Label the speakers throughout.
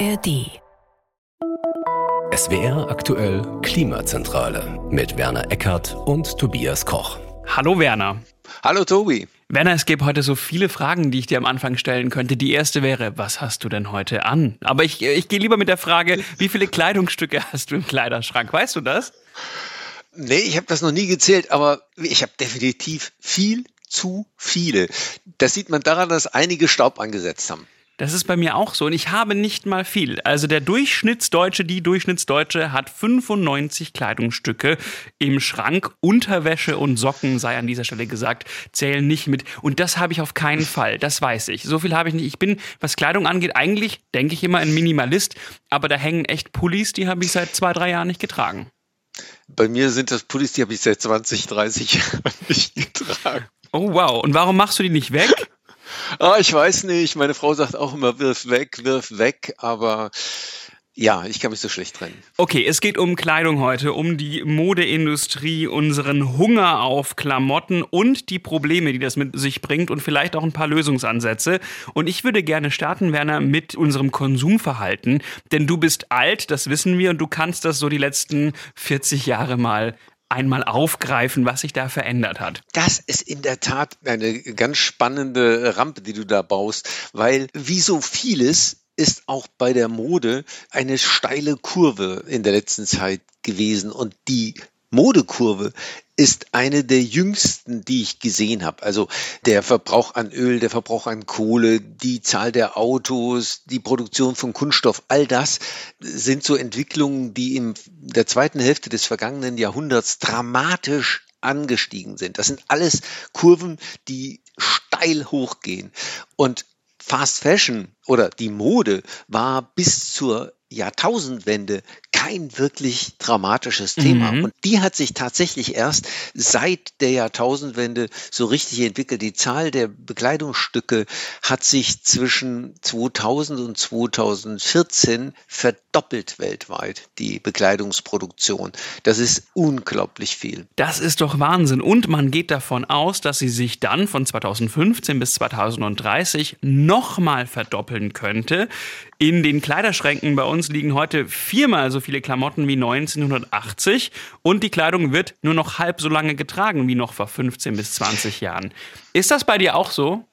Speaker 1: ARD. SWR aktuell Klimazentrale mit Werner Eckert und Tobias Koch.
Speaker 2: Hallo Werner.
Speaker 3: Hallo Tobi.
Speaker 2: Werner, es gibt heute so viele Fragen, die ich dir am Anfang stellen könnte. Die erste wäre, was hast du denn heute an? Aber ich, ich gehe lieber mit der Frage, wie viele Kleidungsstücke hast du im Kleiderschrank? Weißt du das?
Speaker 3: Nee, ich habe das noch nie gezählt, aber ich habe definitiv viel zu viele. Das sieht man daran, dass einige Staub angesetzt haben.
Speaker 2: Das ist bei mir auch so und ich habe nicht mal viel. Also der Durchschnittsdeutsche, die Durchschnittsdeutsche hat 95 Kleidungsstücke im Schrank. Unterwäsche und Socken, sei an dieser Stelle gesagt, zählen nicht mit. Und das habe ich auf keinen Fall, das weiß ich. So viel habe ich nicht. Ich bin, was Kleidung angeht, eigentlich, denke ich immer, ein Minimalist. Aber da hängen echt Pullis, die habe ich seit zwei, drei Jahren nicht getragen.
Speaker 3: Bei mir sind das Pullis, die habe ich seit 20, 30 Jahren nicht getragen.
Speaker 2: Oh wow, und warum machst du die nicht weg?
Speaker 3: Ah, ich weiß nicht. Meine Frau sagt auch immer, wirf weg, wirf weg, aber ja, ich kann mich so schlecht trennen.
Speaker 2: Okay, es geht um Kleidung heute, um die Modeindustrie, unseren Hunger auf Klamotten und die Probleme, die das mit sich bringt und vielleicht auch ein paar Lösungsansätze. Und ich würde gerne starten, Werner, mit unserem Konsumverhalten. Denn du bist alt, das wissen wir, und du kannst das so die letzten 40 Jahre mal einmal aufgreifen, was sich da verändert hat.
Speaker 3: Das ist in der Tat eine ganz spannende Rampe, die du da baust, weil wie so vieles ist auch bei der Mode eine steile Kurve in der letzten Zeit gewesen und die Modekurve ist eine der jüngsten, die ich gesehen habe. Also der Verbrauch an Öl, der Verbrauch an Kohle, die Zahl der Autos, die Produktion von Kunststoff, all das sind so Entwicklungen, die in der zweiten Hälfte des vergangenen Jahrhunderts dramatisch angestiegen sind. Das sind alles Kurven, die steil hochgehen. Und Fast Fashion oder die Mode war bis zur Jahrtausendwende kein wirklich dramatisches Thema. Mhm. Und die hat sich tatsächlich erst seit der Jahrtausendwende so richtig entwickelt. Die Zahl der Bekleidungsstücke hat sich zwischen 2000 und 2014 verdoppelt weltweit, die Bekleidungsproduktion. Das ist unglaublich viel.
Speaker 2: Das ist doch Wahnsinn. Und man geht davon aus, dass sie sich dann von 2015 bis 2030 nochmal verdoppeln könnte. In den Kleiderschränken bei uns liegen heute viermal so viele Klamotten wie 1980 und die Kleidung wird nur noch halb so lange getragen wie noch vor 15 bis 20 Jahren. Ist das bei dir auch so?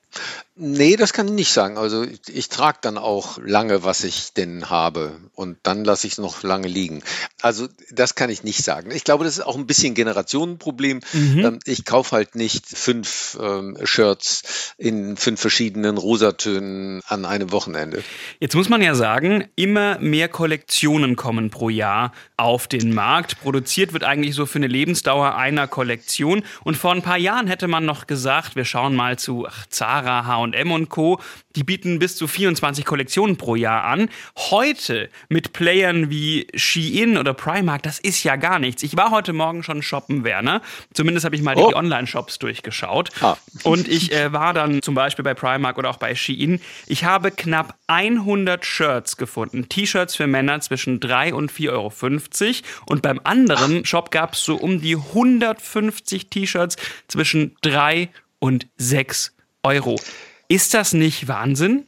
Speaker 3: Nee, das kann ich nicht sagen. Also ich, ich trage dann auch lange, was ich denn habe und dann lasse ich es noch lange liegen. Also das kann ich nicht sagen. Ich glaube, das ist auch ein bisschen Generationenproblem. Mhm. Ähm, ich kaufe halt nicht fünf ähm, Shirts in fünf verschiedenen Rosatönen an einem Wochenende.
Speaker 2: Jetzt muss man ja sagen, immer mehr Kollektionen kommen pro Jahr auf den Markt. Produziert wird eigentlich so für eine Lebensdauer einer Kollektion. Und vor ein paar Jahren hätte man noch gesagt, wir schauen mal zu ach, Zara, H&M H&M und Co. Die bieten bis zu 24 Kollektionen pro Jahr an. Heute mit Playern wie Shein oder Primark, das ist ja gar nichts. Ich war heute Morgen schon shoppen, Werner. Zumindest habe ich mal oh. die Online-Shops durchgeschaut. Ah. Und ich äh, war dann zum Beispiel bei Primark oder auch bei Shein. Ich habe knapp 100 Shirts gefunden. T-Shirts für Männer zwischen 3 und 4,50 Euro. Und beim anderen Ach. Shop gab es so um die 150 T-Shirts zwischen 3 und 6 Euro. Ist das nicht Wahnsinn?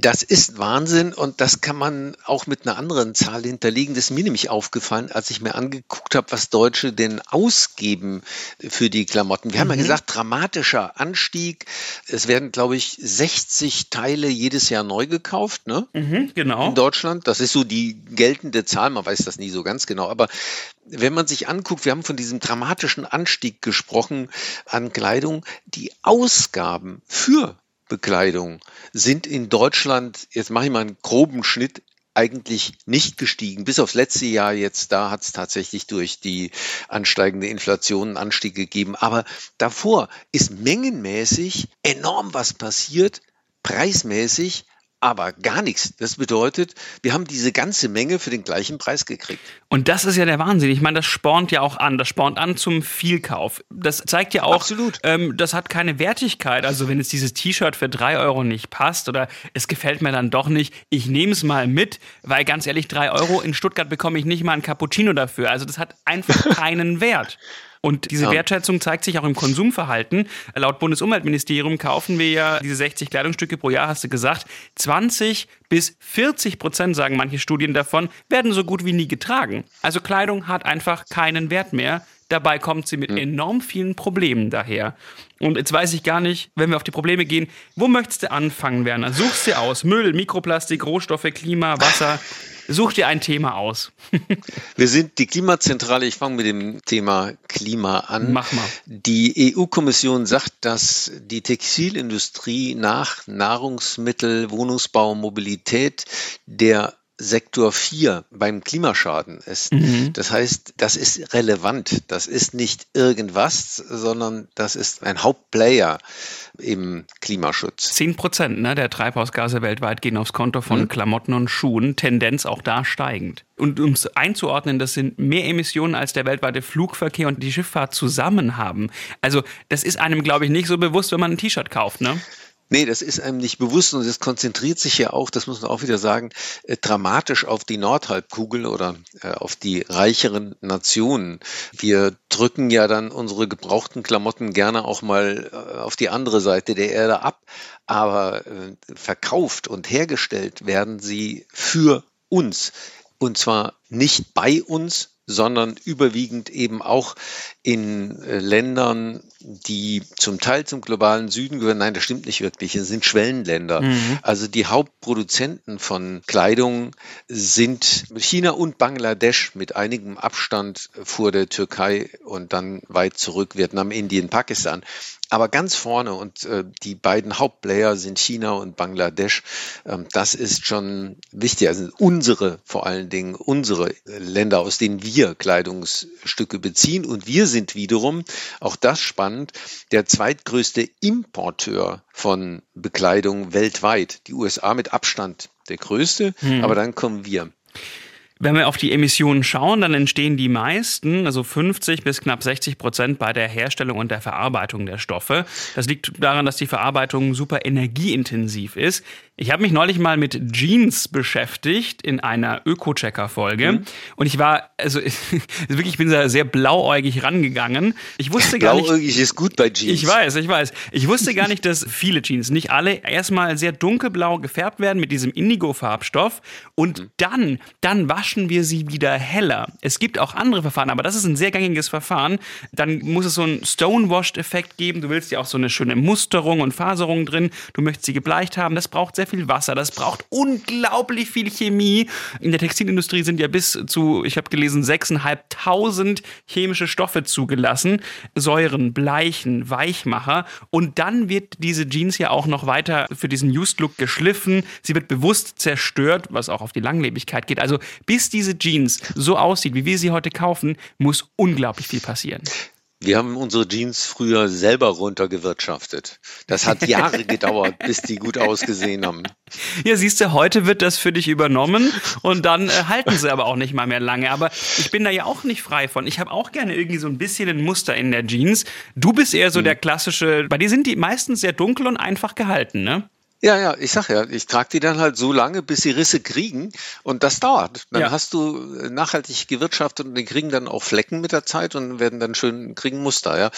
Speaker 3: Das ist Wahnsinn und das kann man auch mit einer anderen Zahl hinterlegen. Das ist mir nämlich aufgefallen, als ich mir angeguckt habe, was Deutsche denn ausgeben für die Klamotten. Wir mhm. haben ja mhm. gesagt, dramatischer Anstieg. Es werden, glaube ich, 60 Teile jedes Jahr neu gekauft, ne?
Speaker 2: Mhm, genau.
Speaker 3: In Deutschland. Das ist so die geltende Zahl. Man weiß das nie so ganz genau. Aber wenn man sich anguckt, wir haben von diesem dramatischen Anstieg gesprochen an Kleidung. Die Ausgaben für Bekleidung sind in Deutschland, jetzt mache ich mal einen groben Schnitt, eigentlich nicht gestiegen. Bis aufs letzte Jahr jetzt, da hat es tatsächlich durch die ansteigende Inflation einen Anstieg gegeben. Aber davor ist mengenmäßig enorm was passiert, preismäßig aber gar nichts. Das bedeutet, wir haben diese ganze Menge für den gleichen Preis gekriegt.
Speaker 2: Und das ist ja der Wahnsinn. Ich meine, das spornt ja auch an. Das spornt an zum Vielkauf. Das zeigt ja auch,
Speaker 3: Absolut.
Speaker 2: Ähm, das hat keine Wertigkeit. Also wenn jetzt dieses T-Shirt für drei Euro nicht passt oder es gefällt mir dann doch nicht, ich nehme es mal mit, weil ganz ehrlich, drei Euro in Stuttgart bekomme ich nicht mal ein Cappuccino dafür. Also das hat einfach keinen Wert. Und diese ja. Wertschätzung zeigt sich auch im Konsumverhalten. Laut Bundesumweltministerium kaufen wir ja diese 60 Kleidungsstücke pro Jahr, hast du gesagt. 20 Bis 40 Prozent, sagen manche Studien davon, werden so gut wie nie getragen. Also Kleidung hat einfach keinen Wert mehr. Dabei kommt sie mit hm. enorm vielen Problemen daher. Und jetzt weiß ich gar nicht, wenn wir auf die Probleme gehen, wo möchtest du anfangen, Werner? Suchst dir aus. Müll, Mikroplastik, Rohstoffe, Klima, Wasser. Such dir ein Thema aus.
Speaker 3: wir sind die Klimazentrale. Ich fange mit dem Thema Klima an.
Speaker 2: Mach mal.
Speaker 3: Die EU-Kommission sagt, dass die Textilindustrie nach Nahrungsmittel, Wohnungsbau, Mobilität der Sektor 4 beim Klimaschaden ist. Mhm. Das heißt, das ist relevant. Das ist nicht irgendwas, sondern das ist ein Hauptplayer im Klimaschutz.
Speaker 2: Zehn Prozent ne, der Treibhausgase weltweit gehen aufs Konto von mhm. Klamotten und Schuhen, Tendenz auch da steigend. Und um es einzuordnen, das sind mehr Emissionen als der weltweite Flugverkehr und die Schifffahrt zusammen haben. Also das ist einem, glaube ich, nicht so bewusst, wenn man ein T-Shirt kauft, ne?
Speaker 3: Nee, das ist einem nicht bewusst und es konzentriert sich ja auch, das muss man auch wieder sagen, äh, dramatisch auf die Nordhalbkugel oder äh, auf die reicheren Nationen. Wir drücken ja dann unsere gebrauchten Klamotten gerne auch mal äh, auf die andere Seite der Erde ab, aber verkauft und hergestellt werden sie für uns. Und zwar nicht bei uns, sondern überwiegend eben auch in äh, Ländern, die zum Teil zum globalen Süden gehören. Nein, das stimmt nicht wirklich. Es sind Schwellenländer. Mhm. Also die Hauptproduzenten von Kleidung sind China und Bangladesch mit einigem Abstand vor der Türkei und dann weit zurück Vietnam, Indien, Pakistan. Aber ganz vorne und äh, die beiden Hauptplayer sind China und Bangladesch. Ähm, das ist schon wichtig. Also unsere, vor allen Dingen unsere Länder, aus denen wir Kleidungsstücke beziehen. Und wir sind wiederum, auch das spannend, der zweitgrößte Importeur von Bekleidung weltweit. Die USA mit Abstand der größte, hm. aber dann kommen wir.
Speaker 2: Wenn wir auf die Emissionen schauen, dann entstehen die meisten, also 50 bis knapp 60 Prozent bei der Herstellung und der Verarbeitung der Stoffe. Das liegt daran, dass die Verarbeitung super energieintensiv ist. Ich habe mich neulich mal mit Jeans beschäftigt in einer Öko-Checker-Folge. Mhm. Und ich war, also wirklich, ich bin da sehr blauäugig rangegangen. Ich wusste gar nicht.
Speaker 3: Blauäugig ist gut bei Jeans.
Speaker 2: Ich weiß, ich weiß. Ich wusste gar nicht, dass viele Jeans, nicht alle, erstmal sehr dunkelblau gefärbt werden mit diesem Indigo-Farbstoff. Und mhm. dann, dann waschen wir sie wieder heller. Es gibt auch andere Verfahren, aber das ist ein sehr gängiges Verfahren. Dann muss es so einen Stonewashed-Effekt geben. Du willst ja auch so eine schöne Musterung und Faserung drin. Du möchtest sie gebleicht haben. Das braucht sehr viel Wasser, das braucht unglaublich viel Chemie. In der Textilindustrie sind ja bis zu, ich habe gelesen, 6.500 chemische Stoffe zugelassen. Säuren, Bleichen, Weichmacher. Und dann wird diese Jeans ja auch noch weiter für diesen Used Look geschliffen. Sie wird bewusst zerstört, was auch auf die Langlebigkeit geht. Also bis diese Jeans so aussieht, wie wir sie heute kaufen, muss unglaublich viel passieren.
Speaker 3: Wir haben unsere Jeans früher selber runtergewirtschaftet. Das hat Jahre gedauert, bis die gut ausgesehen haben.
Speaker 2: Ja, siehst du, heute wird das für dich übernommen und dann äh, halten sie aber auch nicht mal mehr lange. Aber ich bin da ja auch nicht frei von. Ich habe auch gerne irgendwie so ein bisschen ein Muster in der Jeans. Du bist eher so hm. der klassische, bei dir sind die meistens sehr dunkel und einfach gehalten, ne?
Speaker 3: Ja, ja, ich sag ja, ich trage die dann halt so lange, bis sie Risse kriegen und das dauert. Dann ja. hast du nachhaltig gewirtschaftet und die kriegen dann auch Flecken mit der Zeit und werden dann schön, kriegen Muster, ja.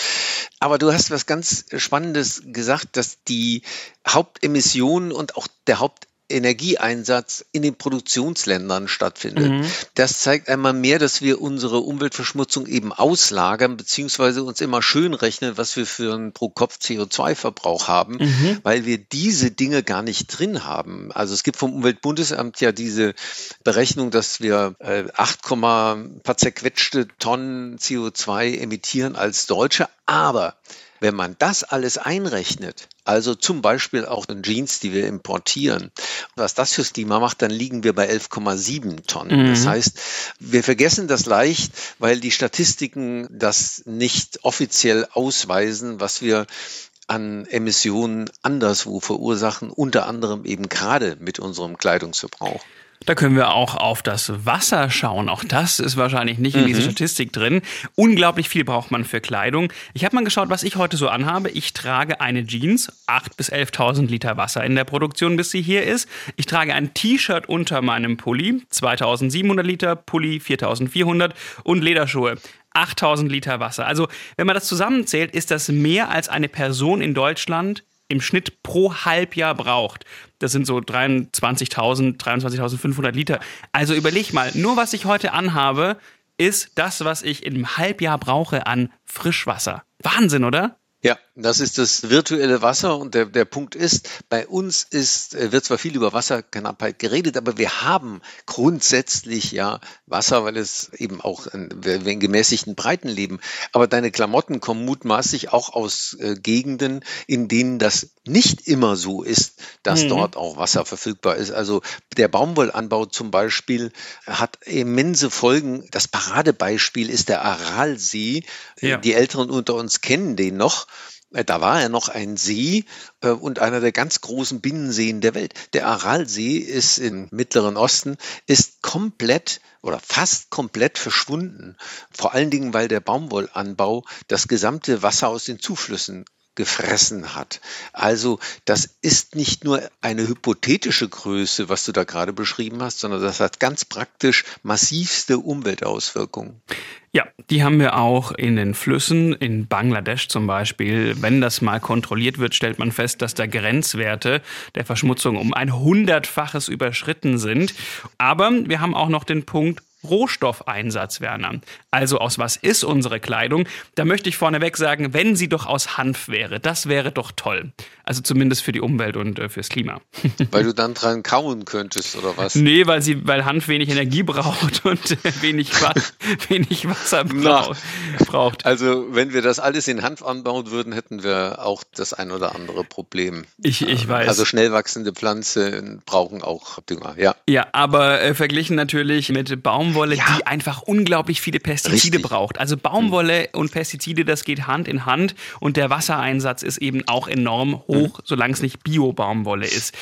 Speaker 3: Aber du hast was ganz Spannendes gesagt, dass die Hauptemissionen und auch der Haupt Energieeinsatz in den Produktionsländern stattfindet. Mhm. Das zeigt einmal mehr, dass wir unsere Umweltverschmutzung eben auslagern, beziehungsweise uns immer schön rechnen, was wir für einen Pro-Kopf-CO2-Verbrauch haben, mhm. weil wir diese Dinge gar nicht drin haben. Also es gibt vom Umweltbundesamt ja diese Berechnung, dass wir 8, äh, paar zerquetschte Tonnen CO2 emittieren als Deutsche, aber wenn man das alles einrechnet, also zum Beispiel auch den Jeans, die wir importieren, was das fürs Klima macht, dann liegen wir bei 11,7 Tonnen. Mhm. Das heißt, wir vergessen das leicht, weil die Statistiken das nicht offiziell ausweisen, was wir an Emissionen anderswo verursachen, unter anderem eben gerade mit unserem Kleidungsverbrauch.
Speaker 2: Da können wir auch auf das Wasser schauen. Auch das ist wahrscheinlich nicht in dieser mhm. Statistik drin. Unglaublich viel braucht man für Kleidung. Ich habe mal geschaut, was ich heute so anhabe. Ich trage eine Jeans, 8.000 bis 11.000 Liter Wasser in der Produktion, bis sie hier ist. Ich trage ein T-Shirt unter meinem Pulli, 2.700 Liter, Pulli 4.400 und Lederschuhe. 8000 Liter Wasser. Also, wenn man das zusammenzählt, ist das mehr als eine Person in Deutschland im Schnitt pro Halbjahr braucht. Das sind so 23.000, 23.500 Liter. Also überleg mal, nur was ich heute anhabe, ist das, was ich im Halbjahr brauche an Frischwasser. Wahnsinn, oder?
Speaker 3: Ja, das ist das virtuelle Wasser und der, der Punkt ist, bei uns ist, äh, wird zwar viel über Wasserknappheit geredet, aber wir haben grundsätzlich ja Wasser, weil es eben auch in, in gemäßigten Breiten leben. Aber deine Klamotten kommen mutmaßlich auch aus äh, Gegenden, in denen das nicht immer so ist, dass mhm. dort auch Wasser verfügbar ist. Also der Baumwollanbau zum Beispiel hat immense Folgen. Das Paradebeispiel ist der Aralsee. Ja. Die Älteren unter uns kennen den noch. Äh, da war er noch ein See äh, und einer der ganz großen Binnenseen der Welt. Der Aralsee ist im Mittleren Osten, ist komplett oder fast komplett verschwunden. Vor allen Dingen, weil der Baumwollanbau das gesamte Wasser aus den Zuflüssen gefressen hat. Also das ist nicht nur eine hypothetische Größe, was du da gerade beschrieben hast, sondern das hat ganz praktisch massivste Umweltauswirkungen.
Speaker 2: Ja, die haben wir auch in den Flüssen, in Bangladesch zum Beispiel. Wenn das mal kontrolliert wird, stellt man fest, dass da Grenzwerte der Verschmutzung um ein hundertfaches überschritten sind. Aber wir haben auch noch den Punkt Rohstoffeinsatz, Werner. Also aus was ist unsere Kleidung? Da möchte ich vorneweg sagen, wenn sie doch aus Hanf wäre, das wäre doch toll. Also zumindest für die Umwelt und äh, fürs Klima.
Speaker 3: Weil du dann dran kauen könntest, oder was?
Speaker 2: Nee, weil, sie, weil Hanf wenig Energie braucht und äh, wenig, wenig Wasser braucht.
Speaker 3: Also wenn wir das alles in Hanf anbauen würden, hätten wir auch das ein oder andere Problem.
Speaker 2: Ich, ich weiß.
Speaker 3: Also schnell wachsende Pflanzen brauchen auch Dünger, ja.
Speaker 2: Ja, aber äh, verglichen natürlich mit Baumwolle, ja. die einfach unglaublich viele Pestizide Richtig. braucht. Also Baumwolle hm. und Pestizide, das geht Hand in Hand und der Wassereinsatz ist eben auch enorm hoch hoch, solange es nicht Bio-Baumwolle ist.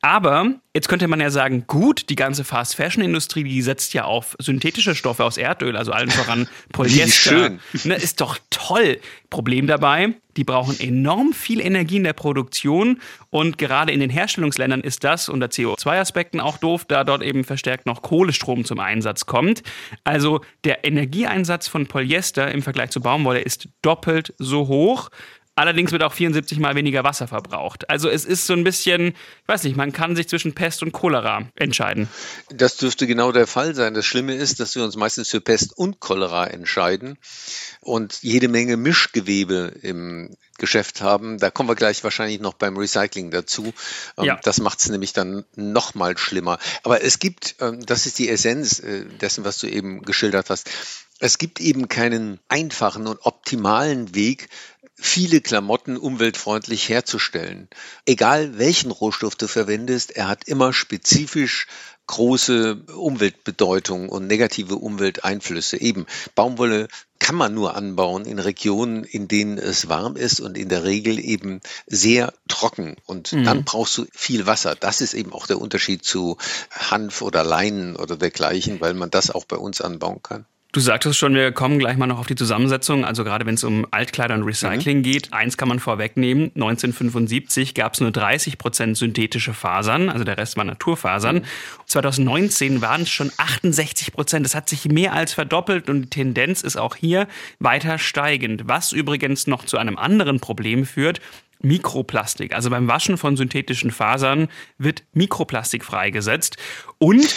Speaker 2: Aber jetzt könnte man ja sagen, gut, die ganze Fast-Fashion-Industrie, die setzt ja auf synthetische Stoffe aus Erdöl, also allen voran Polyester. Schön. Ne, ist doch toll. Problem dabei, die brauchen enorm viel Energie in der Produktion und gerade in den Herstellungsländern ist das unter CO2-Aspekten auch doof, da dort eben verstärkt noch Kohlestrom zum Einsatz kommt. Also der Energieeinsatz von Polyester im Vergleich zu Baumwolle ist doppelt so hoch. Allerdings wird auch 74 mal weniger Wasser verbraucht. Also es ist so ein bisschen, ich weiß nicht, man kann sich zwischen Pest und Cholera entscheiden.
Speaker 3: Das dürfte genau der Fall sein. Das Schlimme ist, dass wir uns meistens für Pest und Cholera entscheiden und jede Menge Mischgewebe im Geschäft haben. Da kommen wir gleich wahrscheinlich noch beim Recycling dazu. Ähm, ja. Das macht es nämlich dann noch mal schlimmer. Aber es gibt, ähm, das ist die Essenz äh, dessen, was du eben geschildert hast. Es gibt eben keinen einfachen und optimalen Weg, viele Klamotten umweltfreundlich herzustellen. Egal welchen Rohstoff du verwendest, er hat immer spezifisch große Umweltbedeutung und negative Umwelteinflüsse. Eben Baumwolle kann man nur anbauen in Regionen, in denen es warm ist und in der Regel eben sehr trocken. Und mhm. dann brauchst du viel Wasser. Das ist eben auch der Unterschied zu Hanf oder Leinen oder dergleichen, weil man das auch bei uns anbauen kann.
Speaker 2: Du sagtest schon, wir kommen gleich mal noch auf die Zusammensetzung. Also gerade wenn es um Altkleider und Recycling mhm. geht, eins kann man vorwegnehmen. 1975 gab es nur 30 Prozent synthetische Fasern, also der Rest war Naturfasern. Mhm. 2019 waren es schon 68 Prozent. Das hat sich mehr als verdoppelt und die Tendenz ist auch hier weiter steigend. Was übrigens noch zu einem anderen Problem führt, Mikroplastik. Also beim Waschen von synthetischen Fasern wird Mikroplastik freigesetzt. Und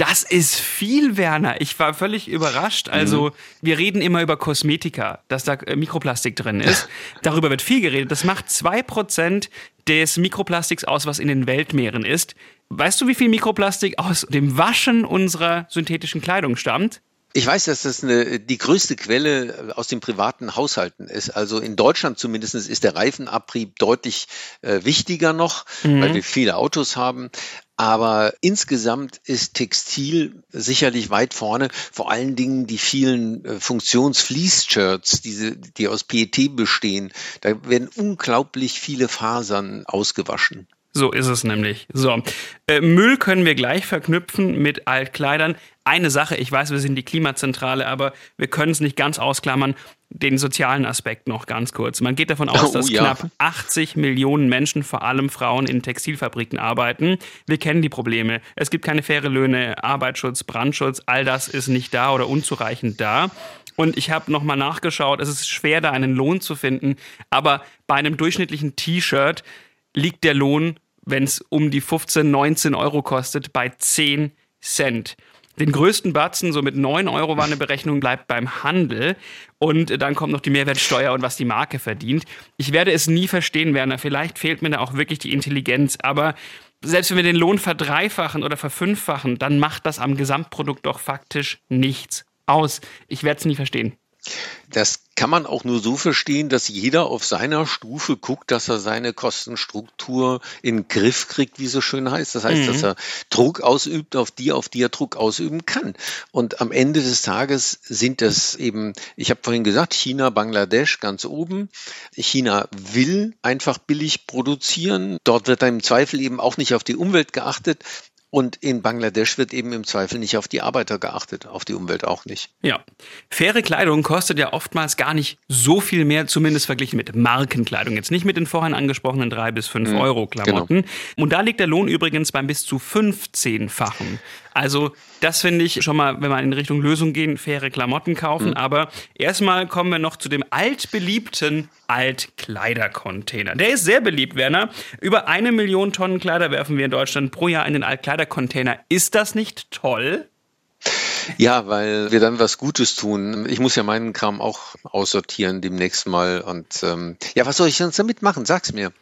Speaker 2: das ist viel, Werner. Ich war völlig überrascht. Also, mhm. wir reden immer über Kosmetika, dass da äh, Mikroplastik drin ist. Darüber wird viel geredet. Das macht zwei Prozent des Mikroplastiks aus, was in den Weltmeeren ist. Weißt du, wie viel Mikroplastik aus dem Waschen unserer synthetischen Kleidung stammt?
Speaker 3: Ich weiß, dass das eine, die größte Quelle aus den privaten Haushalten ist. Also in Deutschland zumindest ist der Reifenabrieb deutlich äh, wichtiger noch, mhm. weil wir viele Autos haben. Aber insgesamt ist Textil sicherlich weit vorne. Vor allen Dingen die vielen äh, Funktionsfleece-Shirts, diese, die aus PET bestehen. Da werden unglaublich viele Fasern ausgewaschen.
Speaker 2: So ist es nämlich. So. Äh, Müll können wir gleich verknüpfen mit Altkleidern. Eine Sache, ich weiß, wir sind die Klimazentrale, aber wir können es nicht ganz ausklammern den sozialen Aspekt noch ganz kurz. Man geht davon aus, oh, dass ja. knapp 80 Millionen Menschen, vor allem Frauen, in Textilfabriken arbeiten. Wir kennen die Probleme. Es gibt keine faire Löhne, Arbeitsschutz, Brandschutz, all das ist nicht da oder unzureichend da. Und ich habe nochmal nachgeschaut, es ist schwer, da einen Lohn zu finden, aber bei einem durchschnittlichen T-Shirt liegt der Lohn, wenn es um die 15, 19 Euro kostet, bei 10 Cent. Den größten Batzen, so mit 9 Euro war eine Berechnung, bleibt beim Handel. Und dann kommt noch die Mehrwertsteuer und was die Marke verdient. Ich werde es nie verstehen, Werner. Vielleicht fehlt mir da auch wirklich die Intelligenz. Aber selbst wenn wir den Lohn verdreifachen oder verfünffachen, dann macht das am Gesamtprodukt doch faktisch nichts aus. Ich werde es nie verstehen.
Speaker 3: Das kann man auch nur so verstehen, dass jeder auf seiner Stufe guckt, dass er seine Kostenstruktur in den Griff kriegt, wie so schön heißt. Das heißt, mhm. dass er Druck ausübt auf die, auf die er Druck ausüben kann. Und am Ende des Tages sind das eben, ich habe vorhin gesagt, China, Bangladesch ganz oben. China will einfach billig produzieren. Dort wird dann im Zweifel eben auch nicht auf die Umwelt geachtet. Und in Bangladesch wird eben im Zweifel nicht auf die Arbeiter geachtet, auf die Umwelt auch nicht.
Speaker 2: Ja. Faire Kleidung kostet ja oftmals gar nicht so viel mehr, zumindest verglichen mit Markenkleidung. Jetzt nicht mit den vorhin angesprochenen drei bis fünf mhm, Euro Klamotten. Genau. Und da liegt der Lohn übrigens beim bis zu 15-fachen. Also das finde ich schon mal, wenn wir in Richtung Lösung gehen, faire Klamotten kaufen. Mhm. Aber erstmal kommen wir noch zu dem altbeliebten Altkleidercontainer. Der ist sehr beliebt, Werner. Über eine Million Tonnen Kleider werfen wir in Deutschland pro Jahr in den Altkleidercontainer. Ist das nicht toll?
Speaker 3: Ja, weil wir dann was Gutes tun. Ich muss ja meinen Kram auch aussortieren demnächst mal. Und ähm, ja, was soll ich sonst damit machen? Sag's mir.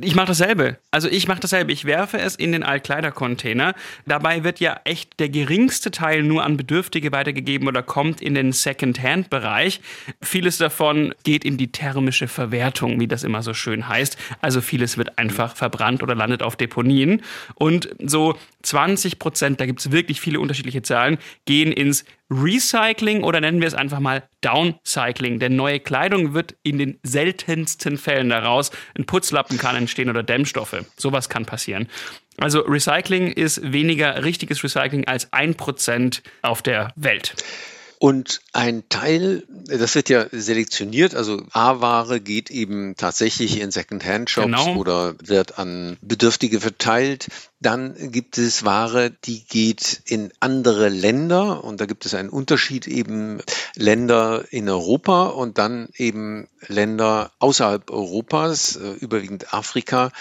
Speaker 2: Ich mache dasselbe. Also ich mache dasselbe. Ich werfe es in den Altkleidercontainer. Dabei wird ja echt der geringste Teil nur an Bedürftige weitergegeben oder kommt in den Second-Hand-Bereich. Vieles davon geht in die thermische Verwertung, wie das immer so schön heißt. Also vieles wird einfach verbrannt oder landet auf Deponien. Und so 20 Prozent, da gibt es wirklich viele unterschiedliche Zahlen, gehen ins Recycling oder nennen wir es einfach mal Downcycling. Denn neue Kleidung wird in den seltensten Fällen daraus ein Putzlappen kann entstehen oder Dämmstoffe. Sowas kann passieren. Also Recycling ist weniger richtiges Recycling als ein Prozent auf der Welt.
Speaker 3: Und ein Teil, das wird ja selektioniert, also A-Ware geht eben tatsächlich in Second-Hand-Shops genau. oder wird an Bedürftige verteilt. Dann gibt es Ware, die geht in andere Länder und da gibt es einen Unterschied eben Länder in Europa und dann eben Länder außerhalb Europas, äh, überwiegend Afrika.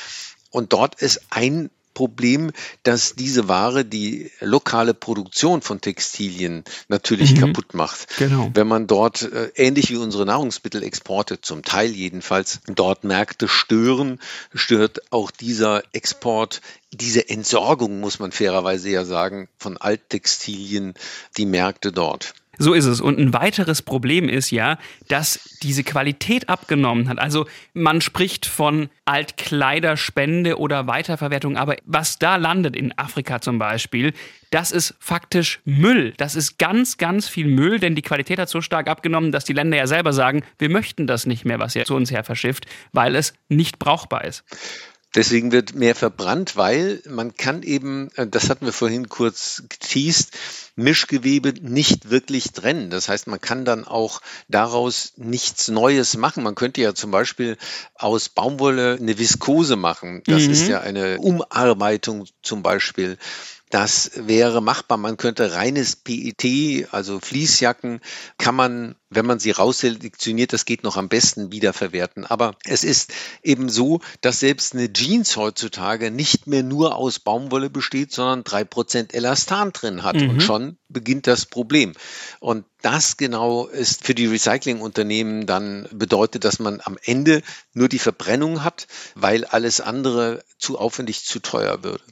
Speaker 3: Und dort ist ein Problem, dass diese Ware die lokale Produktion von Textilien natürlich mhm. kaputt macht. Genau. Wenn man dort, äh, ähnlich wie unsere Nahrungsmittelexporte, zum Teil jedenfalls, dort Märkte stören, stört auch dieser Export diese Entsorgung, muss man fairerweise ja sagen, von Alttextilien, die Märkte dort.
Speaker 2: So ist es. Und ein weiteres Problem ist ja, dass diese Qualität abgenommen hat. Also man spricht von Altkleiderspende oder Weiterverwertung, aber was da landet in Afrika zum Beispiel, das ist faktisch Müll. Das ist ganz, ganz viel Müll, denn die Qualität hat so stark abgenommen, dass die Länder ja selber sagen, wir möchten das nicht mehr, was ihr zu uns her verschifft, weil es nicht brauchbar ist.
Speaker 3: Deswegen wird mehr verbrannt, weil man kann eben, äh, das hatten wir vorhin kurz geteased, Mischgewebe nicht wirklich trennen. Das heißt, man kann dann auch daraus nichts Neues machen. Man könnte ja zum Beispiel aus Baumwolle eine Viskose machen. Das mhm. ist ja eine Umarbeitung zum Beispiel. Das wäre machbar. Man könnte reines PET, also Fließjacken, kann man, wenn man sie rausselektioniert, das geht noch am besten wiederverwerten. Aber es ist eben so, dass selbst eine Jeans heutzutage nicht mehr nur aus Baumwolle besteht, sondern drei Prozent Elastan drin hat. Mhm. Und schon beginnt das Problem. Und das genau ist für die Recyclingunternehmen dann bedeutet, dass man am Ende nur die Verbrennung hat, weil alles andere zu aufwendig, zu teuer würde.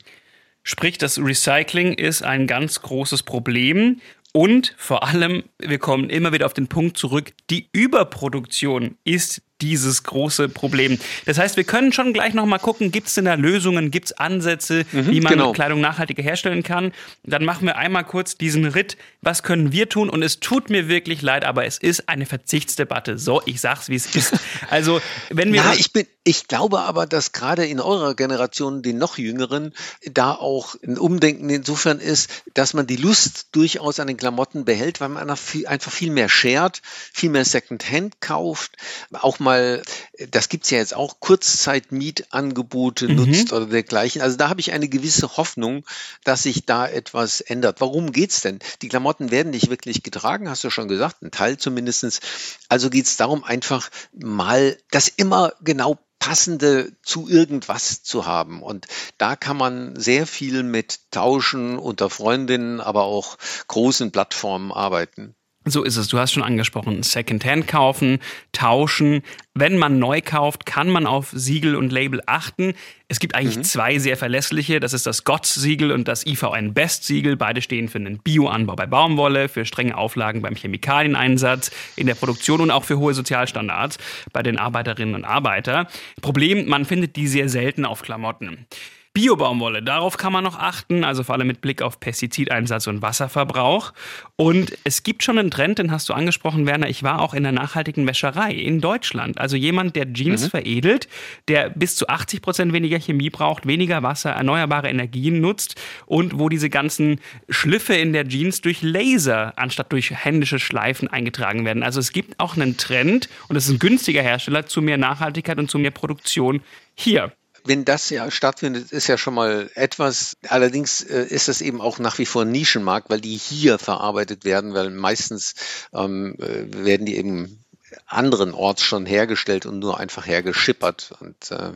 Speaker 2: Sprich, das Recycling ist ein ganz großes Problem. Und vor allem, wir kommen immer wieder auf den Punkt zurück, die Überproduktion ist dieses große Problem. Das heißt, wir können schon gleich nochmal gucken, gibt es denn da Lösungen, gibt es Ansätze, mhm, wie man genau. Kleidung nachhaltiger herstellen kann. Dann machen wir einmal kurz diesen Ritt, was können wir tun? Und es tut mir wirklich leid, aber es ist eine Verzichtsdebatte. So, ich sag's, wie es ist. Also, wenn wir...
Speaker 3: Ja, ich bin, ich glaube aber, dass gerade in eurer Generation, den noch jüngeren, da auch ein Umdenken insofern ist, dass man die Lust durchaus an den Klamotten behält, weil man einfach viel mehr shared, viel mehr Secondhand kauft, auch mal mal, das gibt's ja jetzt auch, Kurzzeitmietangebote mhm. nutzt oder dergleichen. Also da habe ich eine gewisse Hoffnung, dass sich da etwas ändert. Warum geht's denn? Die Klamotten werden nicht wirklich getragen, hast du schon gesagt, ein Teil zumindestens. Also geht's darum, einfach mal das immer genau passende zu irgendwas zu haben. Und da kann man sehr viel mit Tauschen unter Freundinnen, aber auch großen Plattformen arbeiten.
Speaker 2: So ist es. Du hast schon angesprochen. Secondhand kaufen, tauschen. Wenn man neu kauft, kann man auf Siegel und Label achten. Es gibt eigentlich mhm. zwei sehr verlässliche. Das ist das GOTS-Siegel und das IVN Best-Siegel. Beide stehen für einen Bioanbau bei Baumwolle, für strenge Auflagen beim Chemikalieneinsatz in der Produktion und auch für hohe Sozialstandards bei den Arbeiterinnen und Arbeitern. Problem, man findet die sehr selten auf Klamotten. Biobaumwolle, darauf kann man noch achten, also vor allem mit Blick auf Pestizideinsatz und Wasserverbrauch. Und es gibt schon einen Trend, den hast du angesprochen, Werner. Ich war auch in der nachhaltigen Wäscherei in Deutschland. Also jemand, der Jeans mhm. veredelt, der bis zu 80 Prozent weniger Chemie braucht, weniger Wasser, erneuerbare Energien nutzt und wo diese ganzen Schliffe in der Jeans durch Laser anstatt durch händische Schleifen eingetragen werden. Also es gibt auch einen Trend und es ist ein günstiger Hersteller zu mehr Nachhaltigkeit und zu mehr Produktion hier
Speaker 3: wenn das ja stattfindet, ist ja schon mal etwas. Allerdings äh, ist das eben auch nach wie vor ein Nischenmarkt, weil die hier verarbeitet werden, weil meistens ähm, äh, werden die eben anderen Orts schon hergestellt und nur einfach hergeschippert. Und äh,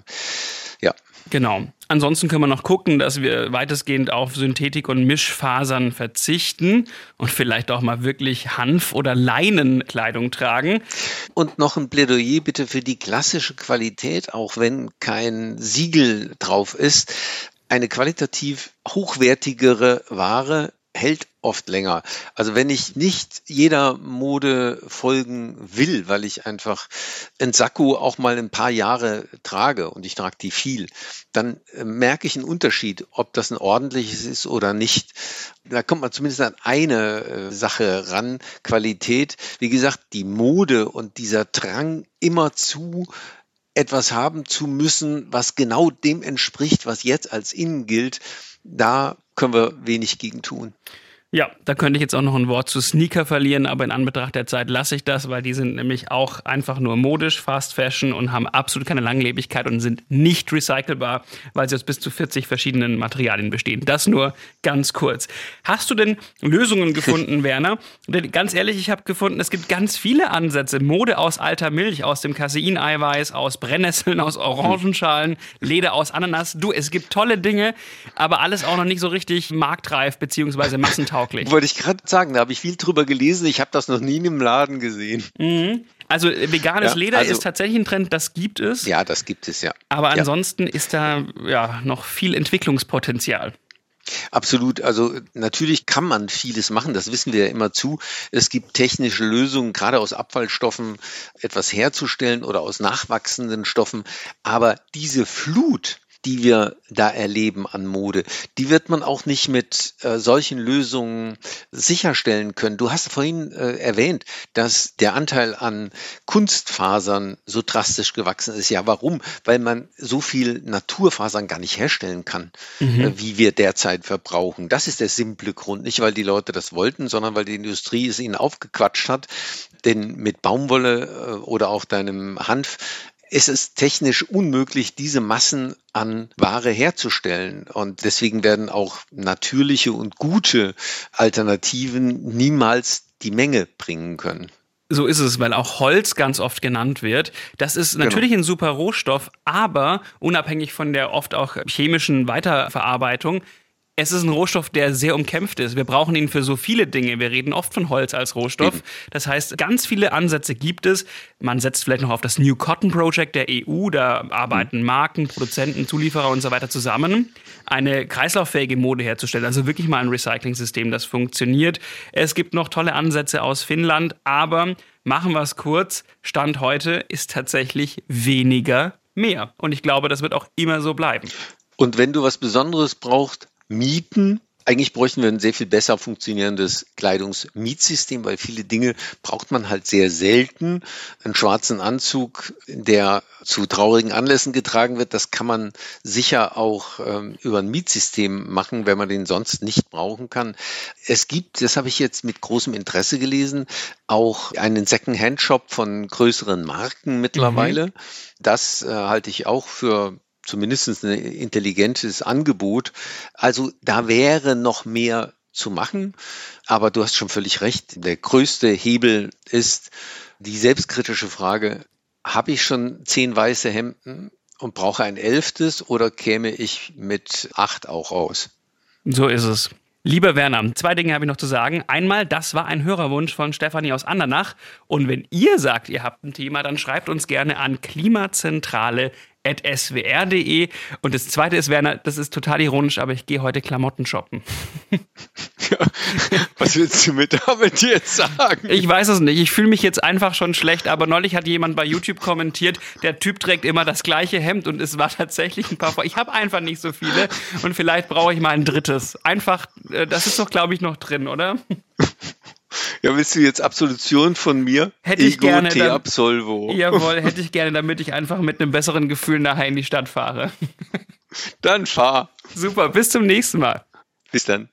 Speaker 3: ja.
Speaker 2: Genau. Ansonsten können wir noch gucken, dass wir weitestgehend auf Synthetik und Mischfasern verzichten und vielleicht auch mal wirklich Hanf- oder Leinenkleidung tragen.
Speaker 3: Und noch ein Plädoyer bitte für die klassische Qualität, auch wenn kein Siegel drauf ist. Eine qualitativ hochwertigere Ware hält oft länger. Also wenn ich nicht jeder Mode folgen will, weil ich einfach ein Sakko auch mal ein paar Jahre trage und ich trage die viel, dann äh, merke ich einen Unterschied, ob das ein ordentliches ist oder nicht. Da kommt man zumindest an eine äh, Sache ran, Qualität. Wie gesagt, die Mode und dieser Drang immer zu etwas haben zu müssen, was genau dem entspricht, was jetzt als innen gilt, da können wir wenig gegen tun.
Speaker 2: Ja, da könnte ich jetzt auch noch ein Wort zu Sneaker verlieren, aber in Anbetracht der Zeit lasse ich das, weil die sind nämlich auch einfach nur modisch, Fast Fashion und haben absolut keine Langlebigkeit und sind nicht recycelbar, weil sie aus bis zu 40 verschiedenen Materialien bestehen. Das nur ganz kurz. Hast du denn Lösungen gefunden, Werner? Denn ganz ehrlich, ich habe gefunden, es gibt ganz viele Ansätze. Mode aus alter Milch, aus dem Caseineiweiß, aus Brennnesseln, aus Orangenschalen, Leder aus Ananas. Du, es gibt tolle Dinge, aber alles auch noch nicht so richtig marktreif bzw. massentauglich tauglich.
Speaker 3: Wollte ich gerade sagen, da habe ich viel drüber gelesen. Ich habe das noch nie in einem Laden gesehen.
Speaker 2: Mhm. Also äh, veganes ja, Leder also, ist tatsächlich ein Trend, das gibt es.
Speaker 3: Ja, das gibt es, ja.
Speaker 2: Aber ansonsten ja. ist da ja noch viel Entwicklungspotenzial.
Speaker 3: Absolut. Also natürlich kann man vieles machen, das wissen wir ja immer zu. Es gibt technische Lösungen, gerade aus Abfallstoffen etwas herzustellen oder aus nachwachsenden Stoffen. Aber diese Flut die wir da erleben an Mode, die wird man auch nicht mit äh, solchen Lösungen sicherstellen können. Du hast vorhin äh, erwähnt, dass der Anteil an Kunstfasern so drastisch gewachsen ist. Ja, warum? Weil man so viel Naturfasern gar nicht herstellen kann, mhm. äh, wie wir derzeit verbrauchen. Das ist der simple Grund. Nicht, weil die Leute das wollten, sondern weil die Industrie es ihnen aufgequatscht hat. Denn mit Baumwolle äh, oder auch deinem Hanf es ist technisch unmöglich, diese Massen an Ware herzustellen. Und deswegen werden auch natürliche und gute Alternativen niemals die Menge bringen können.
Speaker 2: So ist es, weil auch Holz ganz oft genannt wird. Das ist genau. natürlich genau. ein super Rohstoff, aber unabhängig von der oft auch chemischen Weiterverarbeitung es ist ein Rohstoff, der sehr umkämpft ist. Wir brauchen ihn für so viele Dinge. Wir reden oft von Holz als Rohstoff. Das heißt, ganz viele Ansätze gibt es. Man setzt vielleicht noch auf das New Cotton Project der EU. Da arbeiten mhm. Marken, Produzenten, Zulieferer und so weiter zusammen, eine kreislauffähige Mode herzustellen. Also wirklich mal ein Recycling-System, das funktioniert. Es gibt noch tolle Ansätze aus Finnland, aber machen wir es kurz. Stand heute ist tatsächlich weniger mehr. Und ich glaube, das wird auch immer so bleiben.
Speaker 3: Und wenn du was Besonderes brauchst, mieten. Eigentlich bräuchten wir ein sehr viel besser funktionierendes Kleidungsmietsystem, weil viele Dinge braucht man halt sehr selten. Einen schwarzen Anzug, der zu traurigen Anlässen getragen wird, das kann man sicher auch ähm, über ein Mietsystem machen, wenn man den sonst nicht brauchen kann. Es gibt, das habe ich jetzt mit großem Interesse gelesen, auch einen Second-Hand-Shop von größeren Marken mittlerweile. Mhm. Das äh, halte ich auch für zumindest ein intelligentes Angebot. Also da wäre noch mehr zu machen. Aber du hast schon völlig recht. Der größte Hebel ist die selbstkritische Frage, habe ich schon zehn weiße Hemden und brauche ein elftes oder käme ich mit acht auch raus?
Speaker 2: So ist es. Lieber Werner, zwei Dinge habe ich noch zu sagen. Einmal, das war ein Hörerwunsch von Stefanie aus Andernach. Und wenn ihr sagt, ihr habt ein Thema, dann schreibt uns gerne an klimazentrale.swr.de. Und das zweite ist, Werner, das ist total ironisch, aber ich gehe heute Klamotten shoppen.
Speaker 3: Was willst du mir damit jetzt sagen?
Speaker 2: Ich weiß es nicht. Ich fühle mich jetzt einfach schon schlecht, aber neulich hat jemand bei YouTube kommentiert, der Typ trägt immer das gleiche Hemd und es war tatsächlich ein paar. Ich habe einfach nicht so viele und vielleicht brauche ich mal ein drittes. Einfach, äh, das ist doch, glaube ich, noch drin, oder?
Speaker 3: Ja, willst du jetzt Absolution von mir?
Speaker 2: Hätte ich
Speaker 3: Ego
Speaker 2: gerne.
Speaker 3: Te absolvo.
Speaker 2: Jawohl, hätte ich gerne, damit ich einfach mit einem besseren Gefühl nachher in die Stadt fahre.
Speaker 3: Dann fahr.
Speaker 2: Super, bis zum nächsten Mal.
Speaker 3: Bis dann.